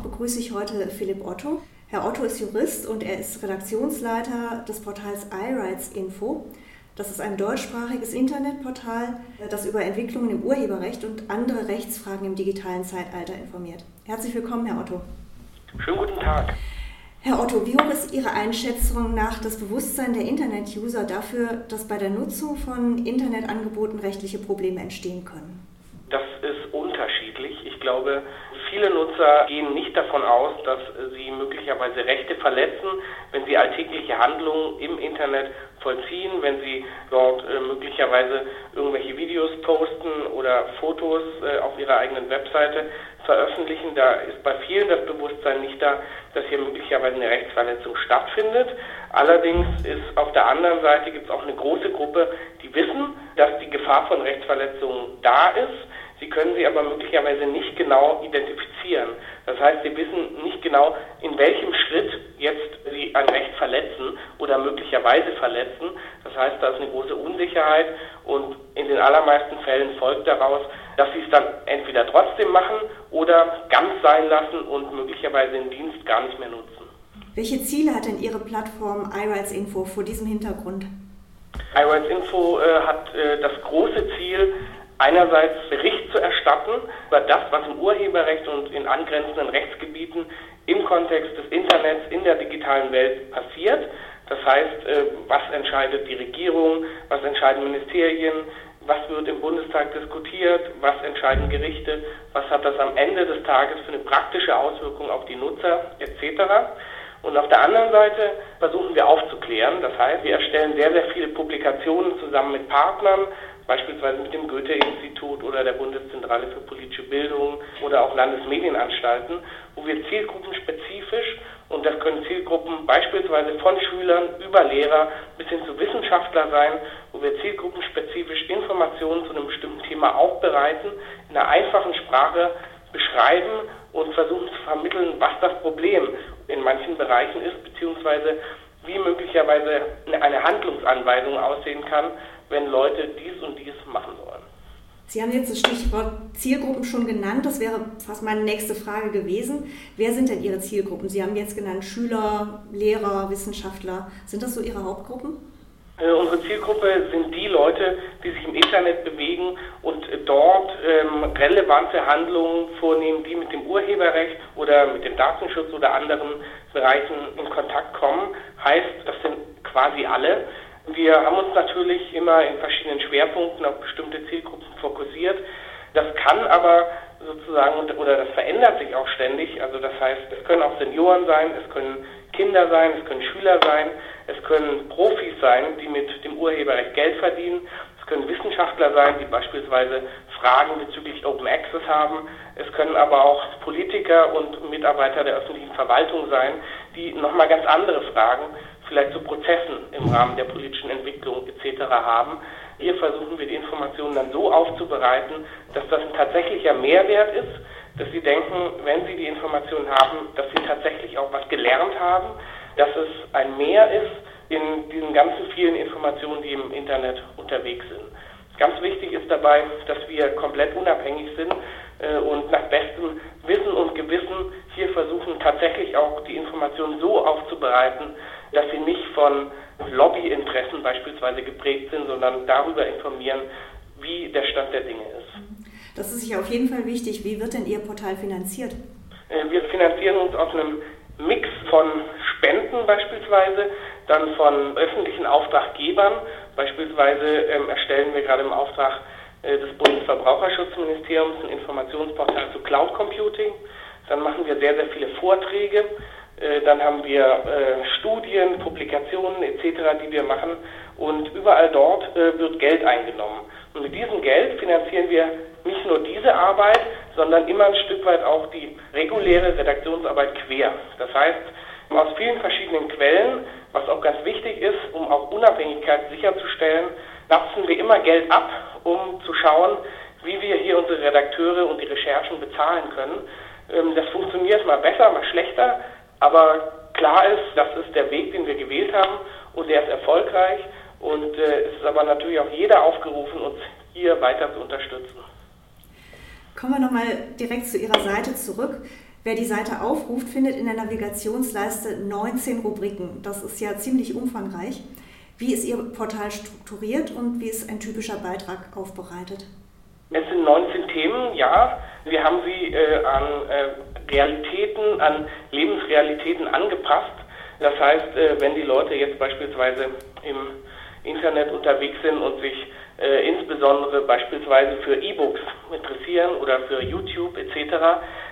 Talk begrüße ich heute Philipp Otto. Herr Otto ist Jurist und er ist Redaktionsleiter des Portals iRights Info. Das ist ein deutschsprachiges Internetportal, das über Entwicklungen im Urheberrecht und andere Rechtsfragen im digitalen Zeitalter informiert. Herzlich willkommen, Herr Otto. Schönen guten Tag. Herr Otto, wie hoch ist Ihre Einschätzung nach das Bewusstsein der Internet-User dafür, dass bei der Nutzung von Internetangeboten rechtliche Probleme entstehen können? Das ist unterschiedlich. Ich glaube, viele Nutzer gehen nicht davon aus, dass sie möglicherweise Rechte verletzen, wenn sie alltägliche Handlungen im Internet vollziehen, wenn sie dort äh, möglicherweise irgendwelche Videos posten oder Fotos äh, auf ihrer eigenen Webseite veröffentlichen. Da ist bei vielen das Bewusstsein nicht da, dass hier möglicherweise eine Rechtsverletzung stattfindet. Allerdings ist auf der anderen Seite gibt es auch eine große Gruppe, die wissen, dass die Gefahr von Rechtsverletzungen da ist können sie aber möglicherweise nicht genau identifizieren. Das heißt, Sie wissen nicht genau, in welchem Schritt jetzt Sie ein Recht verletzen oder möglicherweise verletzen. Das heißt, da ist eine große Unsicherheit und in den allermeisten Fällen folgt daraus, dass Sie es dann entweder trotzdem machen oder ganz sein lassen und möglicherweise den Dienst gar nicht mehr nutzen. Welche Ziele hat denn Ihre Plattform iRights Info vor diesem Hintergrund? iRights Info äh, hat äh, das große Ziel, einerseits Bericht zu erstatten über das, was im Urheberrecht und in angrenzenden Rechtsgebieten im Kontext des Internets in der digitalen Welt passiert. Das heißt, äh, was entscheidet die Regierung, was entscheiden Ministerien, was wird im Bundestag diskutiert, was entscheiden Gerichte, was hat das am Ende des Tages für eine praktische Auswirkung auf die Nutzer etc. Und auf der anderen Seite versuchen wir aufzuklären. Das heißt, wir erstellen sehr, sehr viele Publikationen zusammen mit Partnern, beispielsweise mit dem Goethe-Institut oder der Bundeszentrale für politische Bildung oder auch Landesmedienanstalten, wo wir zielgruppenspezifisch, und das können Zielgruppen beispielsweise von Schülern über Lehrer bis hin zu Wissenschaftler sein, wo wir zielgruppenspezifisch Informationen zu einem bestimmten Thema aufbereiten, in einer einfachen Sprache beschreiben und versuchen zu vermitteln, was das Problem in manchen Bereichen ist, beziehungsweise wie möglicherweise eine Handlungsanweisung aussehen kann, wenn Leute dies und dies machen sollen. Sie haben jetzt das Stichwort Zielgruppen schon genannt. Das wäre fast meine nächste Frage gewesen. Wer sind denn Ihre Zielgruppen? Sie haben jetzt genannt Schüler, Lehrer, Wissenschaftler. Sind das so Ihre Hauptgruppen? Äh, unsere Zielgruppe sind die Leute, die sich im Internet bewegen und dort ähm, relevante Handlungen vornehmen, die mit dem Urheberrecht oder mit dem Datenschutz oder anderen Bereichen in Kontakt kommen. Heißt, das sind quasi alle. Wir haben uns natürlich immer in verschiedenen Schwerpunkten auf bestimmte Zielgruppen fokussiert. Das kann aber sozusagen, oder das verändert sich auch ständig. Also das heißt, es können auch Senioren sein, es können Kinder sein, es können Schüler sein, es können Profis sein, die mit dem Urheberrecht Geld verdienen. Es können Wissenschaftler sein, die beispielsweise Fragen bezüglich Open Access haben. Es können aber auch Politiker und Mitarbeiter der öffentlichen Verwaltung sein, die nochmal ganz andere Fragen vielleicht zu Prozessen im Rahmen der politischen Entwicklung etc. haben. Hier versuchen wir die Informationen dann so aufzubereiten, dass das ein tatsächlicher Mehrwert ist, dass Sie denken, wenn Sie die Informationen haben, dass Sie tatsächlich auch was gelernt haben, dass es ein Mehr ist in diesen ganzen vielen Informationen, die im Internet unterwegs sind. Ganz wichtig ist dabei, dass wir komplett unabhängig sind äh, und nach bestem Wissen und Gewissen hier versuchen, tatsächlich auch die Informationen so aufzubereiten, dass sie nicht von Lobbyinteressen beispielsweise geprägt sind, sondern darüber informieren, wie der Stand der Dinge ist. Das ist sicher auf jeden Fall wichtig. Wie wird denn Ihr Portal finanziert? Äh, wir finanzieren uns aus einem Mix von Spenden beispielsweise, dann von öffentlichen Auftraggebern. Beispielsweise ähm, erstellen wir gerade im Auftrag äh, des Bundesverbraucherschutzministeriums ein Informationsportal zu Cloud Computing. Dann machen wir sehr, sehr viele Vorträge dann haben wir äh, Studien, Publikationen etc., die wir machen und überall dort äh, wird Geld eingenommen. Und mit diesem Geld finanzieren wir nicht nur diese Arbeit, sondern immer ein Stück weit auch die reguläre Redaktionsarbeit quer. Das heißt, aus vielen verschiedenen Quellen, was auch ganz wichtig ist, um auch Unabhängigkeit sicherzustellen, napsen wir immer Geld ab, um zu schauen, wie wir hier unsere Redakteure und die Recherchen bezahlen können. Ähm, das funktioniert mal besser, mal schlechter, aber klar ist, das ist der Weg, den wir gewählt haben und der ist erfolgreich. Und äh, es ist aber natürlich auch jeder aufgerufen, uns hier weiter zu unterstützen. Kommen wir nochmal direkt zu Ihrer Seite zurück. Wer die Seite aufruft, findet in der Navigationsleiste 19 Rubriken. Das ist ja ziemlich umfangreich. Wie ist Ihr Portal strukturiert und wie ist ein typischer Beitrag aufbereitet? Es sind 19 Themen, ja. Wir haben sie äh, an äh, Realitäten, an Lebensrealitäten angepasst. Das heißt, äh, wenn die Leute jetzt beispielsweise im Internet unterwegs sind und sich äh, insbesondere beispielsweise für E-Books interessieren oder für YouTube etc.,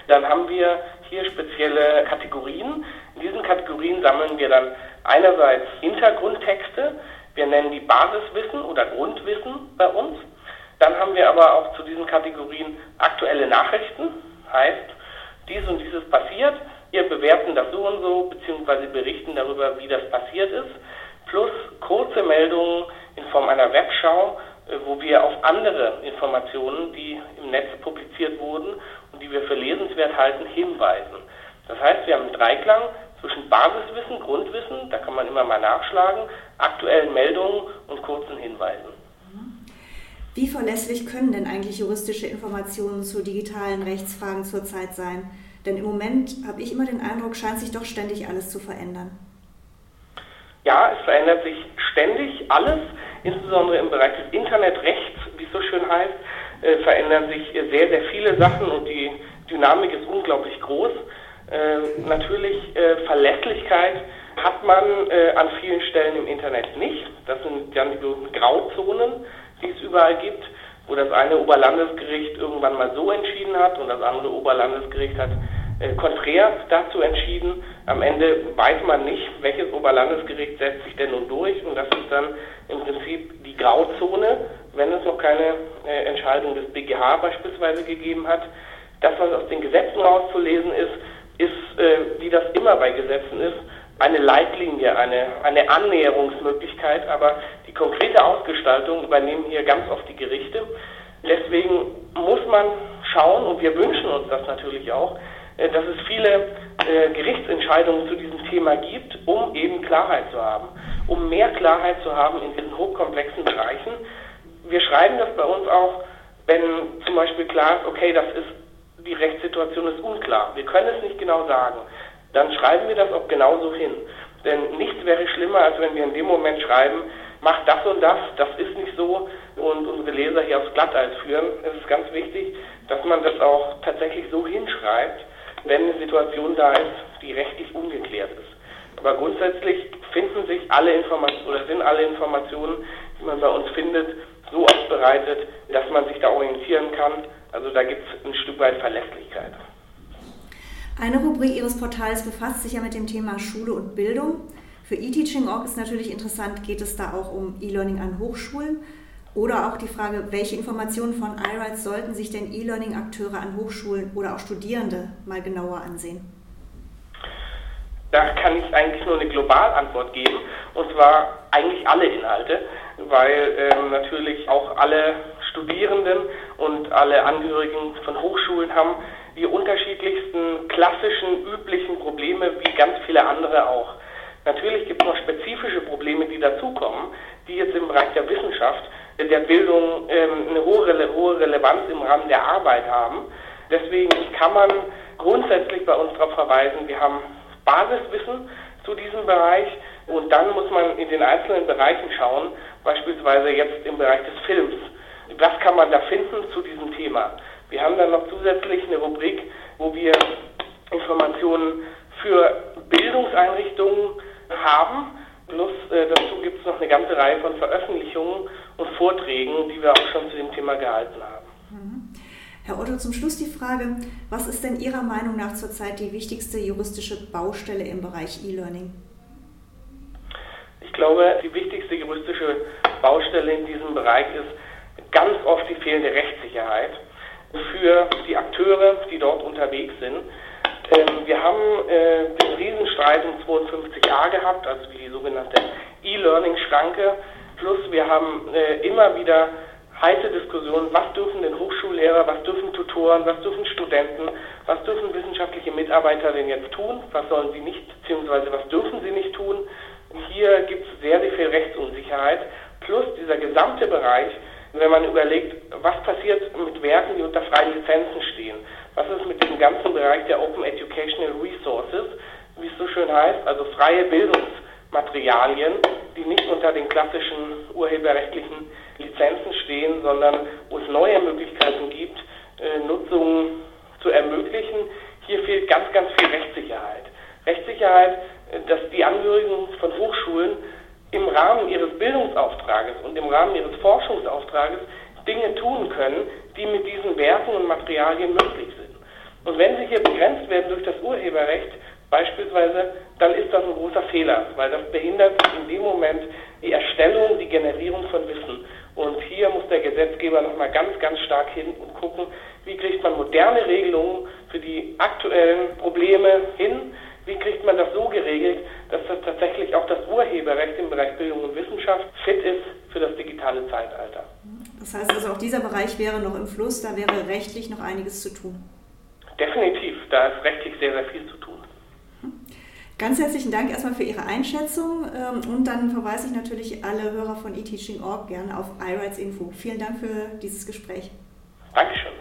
dann haben wir hier spezielle Kategorien. In diesen Kategorien sammeln wir dann einerseits Hintergrundtexte, wir nennen die Basiswissen oder Grundwissen bei uns. Dann haben wir aber auch zu diesen Kategorien aktuelle Nachrichten, heißt, dies und dieses passiert, wir bewerten das so und so, beziehungsweise berichten darüber, wie das passiert ist, plus kurze Meldungen in Form einer Webschau, äh, wo wir auf andere Informationen, die im Netz publiziert wurden und die wir für lesenswert halten, hinweisen. Das heißt, wir haben einen Dreiklang zwischen Basiswissen, Grundwissen, da kann man immer mal nachschlagen, aktuellen Meldungen und kurzen Hinweisen. Wie verlässlich können denn eigentlich juristische Informationen zu digitalen Rechtsfragen zurzeit sein? Denn im Moment habe ich immer den Eindruck, scheint sich doch ständig alles zu verändern. Ja, es verändert sich ständig alles, insbesondere im Bereich des Internetrechts, wie es so schön heißt, äh, verändern sich sehr, sehr viele Sachen und die Dynamik ist unglaublich groß. Äh, natürlich äh, Verlässlichkeit hat man äh, an vielen Stellen im Internet nicht. Das sind dann die Grauzonen, die es überall gibt, wo das eine Oberlandesgericht irgendwann mal so entschieden hat und das andere Oberlandesgericht hat äh, konträr dazu entschieden. Am Ende weiß man nicht, welches Oberlandesgericht setzt sich denn nun durch und das ist dann im Prinzip die Grauzone, wenn es noch keine äh, Entscheidung des BGH beispielsweise gegeben hat. Das, was aus den Gesetzen rauszulesen ist, ist, äh, wie das immer bei Gesetzen ist, eine Leitlinie, eine, eine Annäherungsmöglichkeit, aber konkrete Ausgestaltung übernehmen hier ganz oft die Gerichte. Deswegen muss man schauen, und wir wünschen uns das natürlich auch, äh, dass es viele äh, Gerichtsentscheidungen zu diesem Thema gibt, um eben Klarheit zu haben, um mehr Klarheit zu haben in diesen hochkomplexen Bereichen. Wir schreiben das bei uns auch, wenn zum Beispiel klar ist, okay, das ist die Rechtssituation ist unklar. Wir können es nicht genau sagen. Dann schreiben wir das auch genauso hin. Denn nichts wäre schlimmer, als wenn wir in dem Moment schreiben, mach das und das, das ist nicht so und unsere Leser hier aufs Glatteis führen. Es ist ganz wichtig, dass man das auch tatsächlich so hinschreibt, wenn eine Situation da ist, die rechtlich ungeklärt ist. Aber grundsätzlich finden sich alle Informationen oder sind alle Informationen, die man bei uns findet, so aufbereitet, dass man sich da orientieren kann also da gibt es ein Stück weit Verlässlichkeit. Eine Rubrik Ihres Portals befasst sich ja mit dem Thema Schule und Bildung. Für eTeaching.org ist natürlich interessant, geht es da auch um E-Learning an Hochschulen oder auch die Frage, welche Informationen von iRights sollten sich denn E-Learning-Akteure an Hochschulen oder auch Studierende mal genauer ansehen? Da kann ich eigentlich nur eine Globalantwort geben, und zwar eigentlich alle Inhalte, weil ähm, natürlich auch alle Studierenden und alle Angehörigen von Hochschulen haben die unterschiedlichsten klassischen, üblichen Probleme, wie ganz viele andere auch. Natürlich gibt es noch spezifische Probleme, die dazukommen, die jetzt im Bereich der Wissenschaft, der Bildung ähm, eine hohe, hohe Relevanz im Rahmen der Arbeit haben. Deswegen kann man grundsätzlich bei uns darauf verweisen, wir haben Basiswissen zu diesem Bereich und dann muss man in den einzelnen Bereichen schauen, beispielsweise jetzt im Bereich des Films was kann man da finden zu diesem Thema. Wir haben dann noch zusätzlich eine Rubrik, wo wir Informationen für Bildungseinrichtungen haben. Plus äh, dazu gibt es noch eine ganze Reihe von Veröffentlichungen und Vorträgen, die wir auch schon zu dem Thema gehalten haben. Mhm. Herr Otto, zum Schluss die Frage, was ist denn Ihrer Meinung nach zurzeit die wichtigste juristische Baustelle im Bereich E-Learning? Ich glaube, die wichtigste juristische Baustelle in diesem Bereich ist, ganz oft die fehlende Rechtssicherheit für die Akteure, die dort unterwegs sind. Ähm, wir haben äh, den Riesenstreit um 52a gehabt, also die sogenannte E-Learning-Schranke. Plus wir haben äh, immer wieder heiße Diskussionen, was dürfen denn Hochschullehrer, was dürfen Tutoren, was dürfen Studenten, was dürfen wissenschaftliche Mitarbeiter denn jetzt tun, was sollen sie nicht, beziehungsweise was dürfen sie nicht tun. Hier gibt es sehr, sehr viel Rechtsunsicherheit. Plus dieser gesamte Bereich wenn man überlegt, was passiert mit Werken, die unter freien Lizenzen stehen. was ist mit dem ganzen Bereich der Open Educational Resources, wie es so schön heißt, also freie Bildungsmaterialien, die nicht unter den klassischen urheberrechtlichen Lizenzen stehen, sondern wo es neue Möglichkeiten gibt, äh, Nutzungen zu ermöglichen. Hier fehlt ganz, ganz viel Rechtssicherheit. Rechtssicherheit, äh, dass die Angehörigen von Hochschulen im Rahmen ihres Bildungsauftrages und im Rahmen ihres Forschungsauftrages Dinge tun können, die mit diesen Werken und Materialien möglich sind. Und wenn sie hier begrenzt werden durch das Urheberrecht beispielsweise, dann ist das ein großer Fehler, weil das behindert in dem Moment die Erstellung, die Generierung von Wissen. Und hier muss der Gesetzgeber nochmal ganz, ganz stark hin und gucken, wie kriegt man moderne Regelungen für die aktuellen Probleme hin, wie kriegt man das so geregelt, dass das tatsächlich auch das Urheberrecht im Bereich Bildung und Wissenschaft fit ist für das digitale Zeitalter. Das heißt also, auch dieser Bereich wäre noch im Fluss, da wäre rechtlich noch einiges zu tun. Definitiv, da ist rechtlich sehr, sehr viel zu tun. Ganz herzlichen Dank erstmal für Ihre Einschätzung ähm, und dann verweise ich natürlich alle Hörer von eTeaching.org gerne auf iRights Info. Vielen Dank für dieses Gespräch. Dankeschön.